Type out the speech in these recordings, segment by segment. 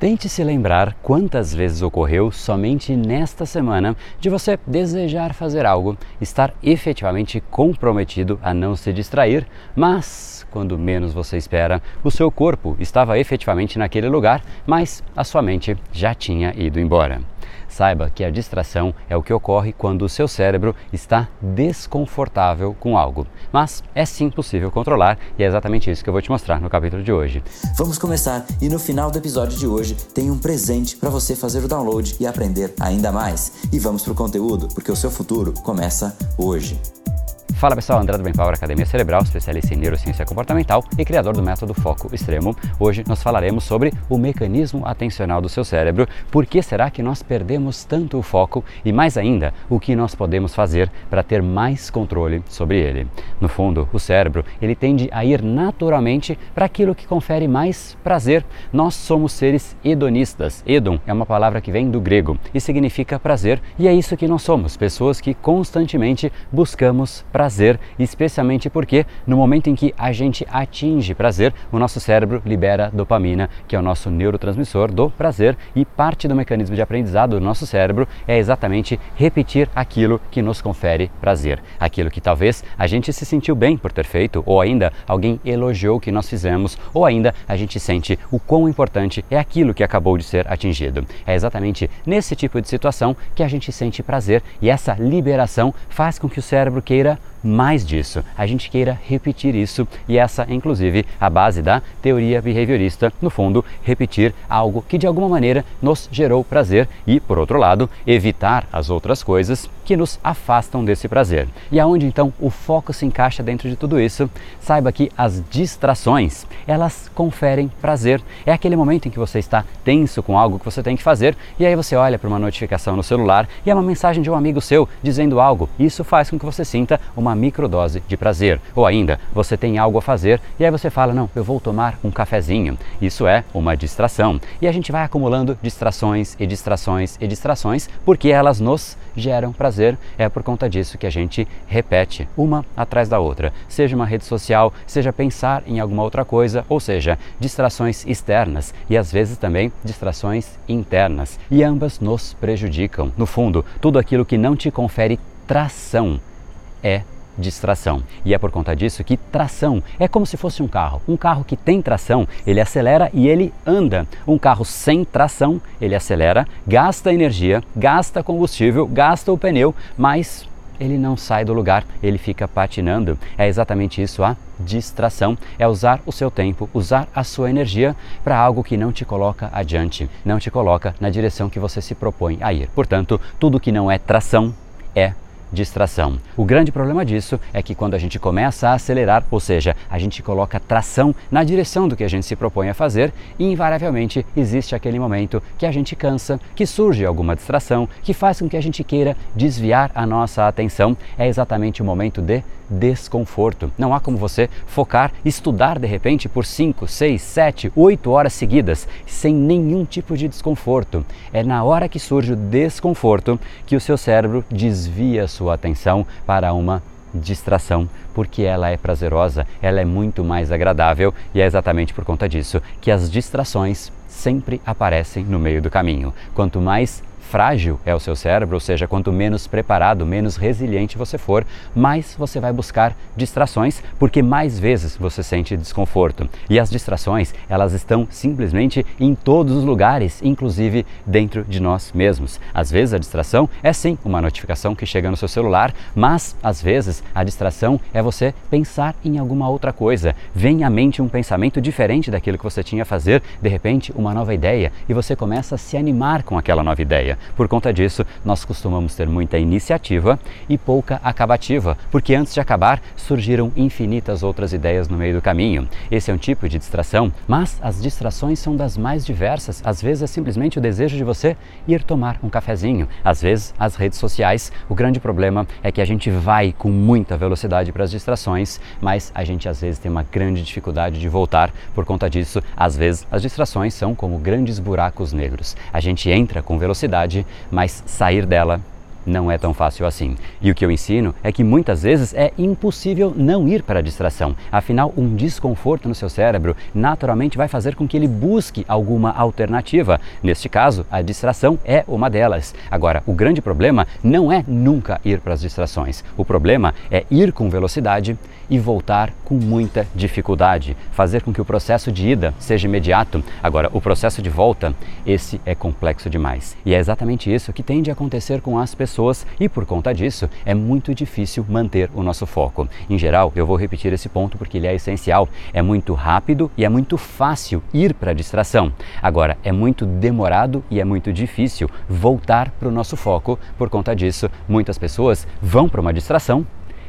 Tente se lembrar quantas vezes ocorreu somente nesta semana de você desejar fazer algo, estar efetivamente comprometido a não se distrair, mas quando menos você espera, o seu corpo estava efetivamente naquele lugar, mas a sua mente já tinha ido embora. Saiba que a distração é o que ocorre quando o seu cérebro está desconfortável com algo. Mas é sim possível controlar e é exatamente isso que eu vou te mostrar no capítulo de hoje. Vamos começar e no final do episódio de hoje tem um presente para você fazer o download e aprender ainda mais. E vamos pro conteúdo, porque o seu futuro começa hoje. Fala pessoal, André do Brain Power Academia Cerebral, especialista em neurociência comportamental e criador do método Foco Extremo. Hoje nós falaremos sobre o mecanismo atencional do seu cérebro, por que será que nós perdemos tanto o foco e mais ainda, o que nós podemos fazer para ter mais controle sobre ele. No fundo, o cérebro, ele tende a ir naturalmente para aquilo que confere mais prazer. Nós somos seres hedonistas. Hedon é uma palavra que vem do grego e significa prazer, e é isso que nós somos, pessoas que constantemente buscamos prazer prazer, especialmente porque no momento em que a gente atinge prazer, o nosso cérebro libera dopamina, que é o nosso neurotransmissor do prazer, e parte do mecanismo de aprendizado do nosso cérebro é exatamente repetir aquilo que nos confere prazer, aquilo que talvez a gente se sentiu bem por ter feito, ou ainda alguém elogiou o que nós fizemos, ou ainda a gente sente o quão importante é aquilo que acabou de ser atingido. É exatamente nesse tipo de situação que a gente sente prazer e essa liberação faz com que o cérebro queira mais disso, a gente queira repetir isso e essa, inclusive, a base da teoria behaviorista, no fundo, repetir algo que de alguma maneira nos gerou prazer e, por outro lado, evitar as outras coisas que nos afastam desse prazer. E aonde então o foco se encaixa dentro de tudo isso? Saiba que as distrações, elas conferem prazer. É aquele momento em que você está tenso com algo que você tem que fazer e aí você olha para uma notificação no celular e é uma mensagem de um amigo seu dizendo algo. Isso faz com que você sinta uma uma microdose de prazer. Ou ainda, você tem algo a fazer e aí você fala: Não, eu vou tomar um cafezinho. Isso é uma distração. E a gente vai acumulando distrações e distrações e distrações porque elas nos geram prazer. É por conta disso que a gente repete uma atrás da outra. Seja uma rede social, seja pensar em alguma outra coisa, ou seja, distrações externas e às vezes também distrações internas. E ambas nos prejudicam. No fundo, tudo aquilo que não te confere tração é distração. E é por conta disso que tração é como se fosse um carro. Um carro que tem tração, ele acelera e ele anda. Um carro sem tração, ele acelera, gasta energia, gasta combustível, gasta o pneu, mas ele não sai do lugar, ele fica patinando. É exatamente isso a distração, é usar o seu tempo, usar a sua energia para algo que não te coloca adiante, não te coloca na direção que você se propõe a ir. Portanto, tudo que não é tração é distração. O grande problema disso é que quando a gente começa a acelerar, ou seja, a gente coloca tração na direção do que a gente se propõe a fazer, invariavelmente existe aquele momento que a gente cansa, que surge alguma distração, que faz com que a gente queira desviar a nossa atenção. É exatamente o momento de desconforto. Não há como você focar, estudar de repente por 5, 6, 7, 8 horas seguidas sem nenhum tipo de desconforto. É na hora que surge o desconforto que o seu cérebro desvia a sua atenção para uma distração, porque ela é prazerosa, ela é muito mais agradável e é exatamente por conta disso que as distrações sempre aparecem no meio do caminho. Quanto mais frágil é o seu cérebro, ou seja, quanto menos preparado, menos resiliente você for, mais você vai buscar distrações, porque mais vezes você sente desconforto. E as distrações, elas estão simplesmente em todos os lugares, inclusive dentro de nós mesmos. Às vezes a distração é sim uma notificação que chega no seu celular, mas às vezes a distração é você pensar em alguma outra coisa. Vem à mente um pensamento diferente daquilo que você tinha a fazer, de repente uma nova ideia, e você começa a se animar com aquela nova ideia. Por conta disso, nós costumamos ter muita iniciativa e pouca acabativa, porque antes de acabar surgiram infinitas outras ideias no meio do caminho. Esse é um tipo de distração, mas as distrações são das mais diversas. Às vezes é simplesmente o desejo de você ir tomar um cafezinho, às vezes as redes sociais. O grande problema é que a gente vai com muita velocidade para as distrações, mas a gente às vezes tem uma grande dificuldade de voltar. Por conta disso, às vezes as distrações são como grandes buracos negros. A gente entra com velocidade mas sair dela não é tão fácil assim. E o que eu ensino é que muitas vezes é impossível não ir para a distração. Afinal, um desconforto no seu cérebro naturalmente vai fazer com que ele busque alguma alternativa. Neste caso, a distração é uma delas. Agora, o grande problema não é nunca ir para as distrações. O problema é ir com velocidade e voltar com muita dificuldade, fazer com que o processo de ida seja imediato. Agora, o processo de volta, esse é complexo demais. E é exatamente isso que tende a acontecer com as pessoas e por conta disso é muito difícil manter o nosso foco. Em geral, eu vou repetir esse ponto porque ele é essencial. É muito rápido e é muito fácil ir para a distração. Agora, é muito demorado e é muito difícil voltar para o nosso foco. Por conta disso, muitas pessoas vão para uma distração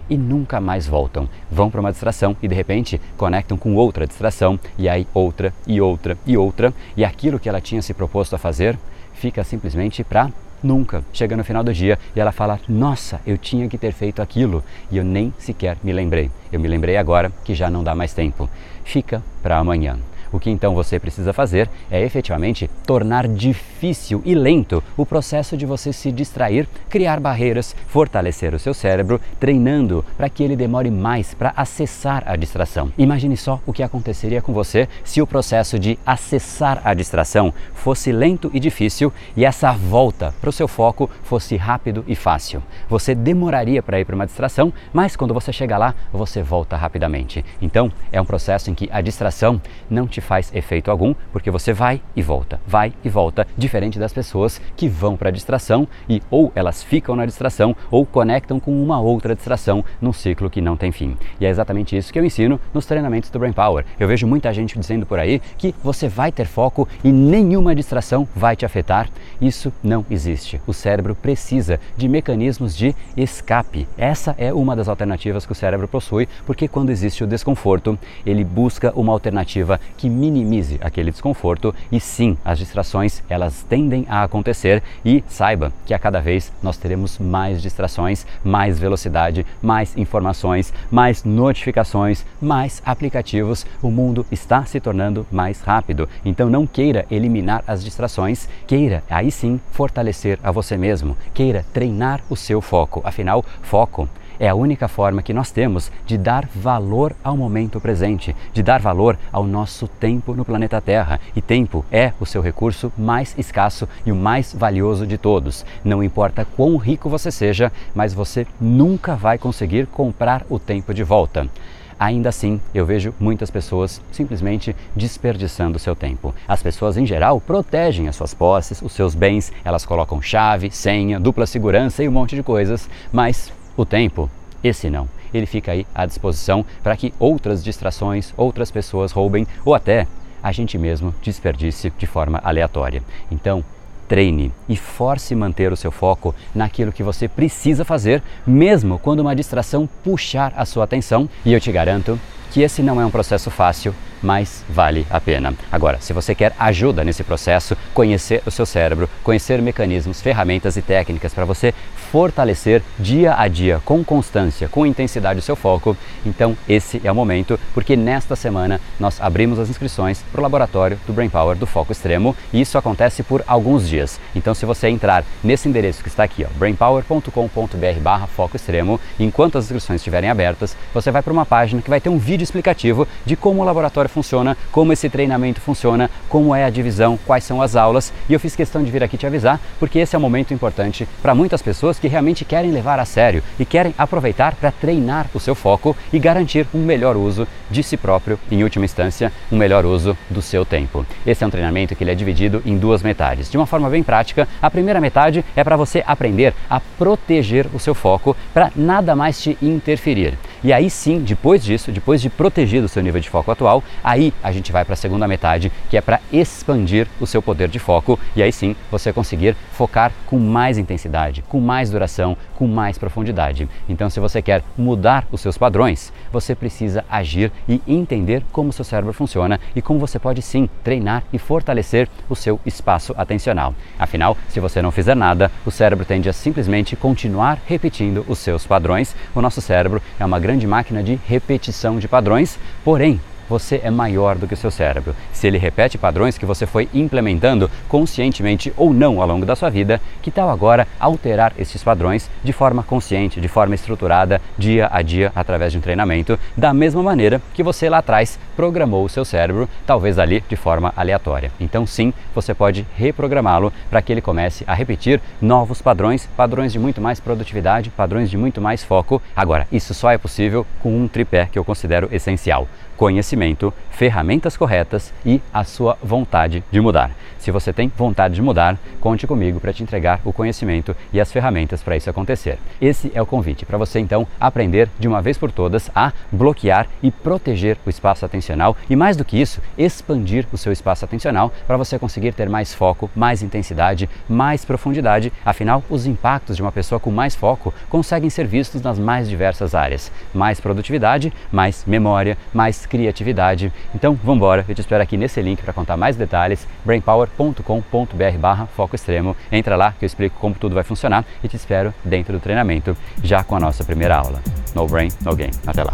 e nunca mais voltam. Vão para uma distração e de repente conectam com outra distração e aí outra e outra e outra e aquilo que ela tinha se proposto a fazer fica simplesmente para nunca. Chega no final do dia e ela fala: Nossa, eu tinha que ter feito aquilo e eu nem sequer me lembrei. Eu me lembrei agora que já não dá mais tempo. Fica para amanhã. O que então você precisa fazer é efetivamente tornar difícil e lento o processo de você se distrair, criar barreiras, fortalecer o seu cérebro, treinando para que ele demore mais para acessar a distração. Imagine só o que aconteceria com você se o processo de acessar a distração fosse lento e difícil e essa volta para o seu foco fosse rápido e fácil. Você demoraria para ir para uma distração, mas quando você chega lá, você volta rapidamente. Então, é um processo em que a distração não te te faz efeito algum, porque você vai e volta, vai e volta, diferente das pessoas que vão para a distração e ou elas ficam na distração ou conectam com uma outra distração num ciclo que não tem fim. E é exatamente isso que eu ensino nos treinamentos do Brain Power. Eu vejo muita gente dizendo por aí que você vai ter foco e nenhuma distração vai te afetar. Isso não existe. O cérebro precisa de mecanismos de escape. Essa é uma das alternativas que o cérebro possui, porque quando existe o desconforto, ele busca uma alternativa que minimize aquele desconforto e sim, as distrações elas tendem a acontecer e saiba que a cada vez nós teremos mais distrações, mais velocidade, mais informações, mais notificações, mais aplicativos. O mundo está se tornando mais rápido. Então não queira eliminar as distrações, queira aí sim fortalecer a você mesmo, queira treinar o seu foco. Afinal, foco é a única forma que nós temos de dar valor ao momento presente, de dar valor ao nosso tempo no planeta Terra. E tempo é o seu recurso mais escasso e o mais valioso de todos. Não importa quão rico você seja, mas você nunca vai conseguir comprar o tempo de volta. Ainda assim, eu vejo muitas pessoas simplesmente desperdiçando seu tempo. As pessoas em geral protegem as suas posses, os seus bens, elas colocam chave, senha, dupla segurança e um monte de coisas, mas o tempo, esse não. Ele fica aí à disposição para que outras distrações, outras pessoas roubem ou até a gente mesmo desperdice de forma aleatória. Então, treine e force manter o seu foco naquilo que você precisa fazer, mesmo quando uma distração puxar a sua atenção. E eu te garanto que esse não é um processo fácil, mas vale a pena. Agora, se você quer ajuda nesse processo, conhecer o seu cérebro, conhecer mecanismos, ferramentas e técnicas para você fortalecer dia a dia, com constância, com intensidade o seu foco, então esse é o momento, porque nesta semana nós abrimos as inscrições para o laboratório do Brain Power do Foco Extremo e isso acontece por alguns dias. Então, se você entrar nesse endereço que está aqui, brainpower.com.br/barra Foco Extremo, enquanto as inscrições estiverem abertas, você vai para uma página que vai ter um vídeo explicativo de como o laboratório funciona, como esse treinamento funciona, como é a divisão, quais são as aulas. E eu fiz questão de vir aqui te avisar, porque esse é um momento importante para muitas pessoas que realmente querem levar a sério e querem aproveitar para treinar o seu foco e garantir um melhor uso de si próprio, em última instância, um melhor uso do seu tempo. Esse é um treinamento que ele é dividido em duas metades. De uma forma bem prática, a primeira metade é para você aprender a proteger o seu foco para nada mais te interferir. E aí sim, depois disso, depois de protegido o seu nível de foco atual, aí a gente vai para a segunda metade, que é para expandir o seu poder de foco e aí sim você conseguir focar com mais intensidade, com mais duração, com mais profundidade. Então, se você quer mudar os seus padrões, você precisa agir e entender como o seu cérebro funciona e como você pode sim treinar e fortalecer o seu espaço atencional. Afinal, se você não fizer nada, o cérebro tende a simplesmente continuar repetindo os seus padrões. O nosso cérebro é uma grande máquina de repetição de padrões, porém, você é maior do que o seu cérebro. Se ele repete padrões que você foi implementando conscientemente ou não ao longo da sua vida, que tal agora alterar esses padrões de forma consciente, de forma estruturada, dia a dia, através de um treinamento, da mesma maneira que você lá atrás programou o seu cérebro, talvez ali de forma aleatória. Então, sim, você pode reprogramá-lo para que ele comece a repetir novos padrões, padrões de muito mais produtividade, padrões de muito mais foco. Agora, isso só é possível com um tripé que eu considero essencial: conhecimento, ferramentas corretas e a sua vontade de mudar. Se você tem vontade de mudar, conte comigo para te entregar o conhecimento e as ferramentas para isso acontecer. Esse é o convite para você então aprender de uma vez por todas a bloquear e proteger o espaço atencional e mais do que isso, expandir o seu espaço atencional para você conseguir ter mais foco, mais intensidade, mais profundidade. Afinal, os impactos de uma pessoa com mais foco conseguem ser vistos nas mais diversas áreas. Mais produtividade, mais memória, mais criatividade. Então, vamos embora. Eu te espero aqui nesse link para contar mais detalhes. brainpower.com.br foco extremo. Entra lá que eu explico como tudo vai funcionar e te espero dentro do treinamento já com a nossa primeira aula. No brain, no game. Até lá.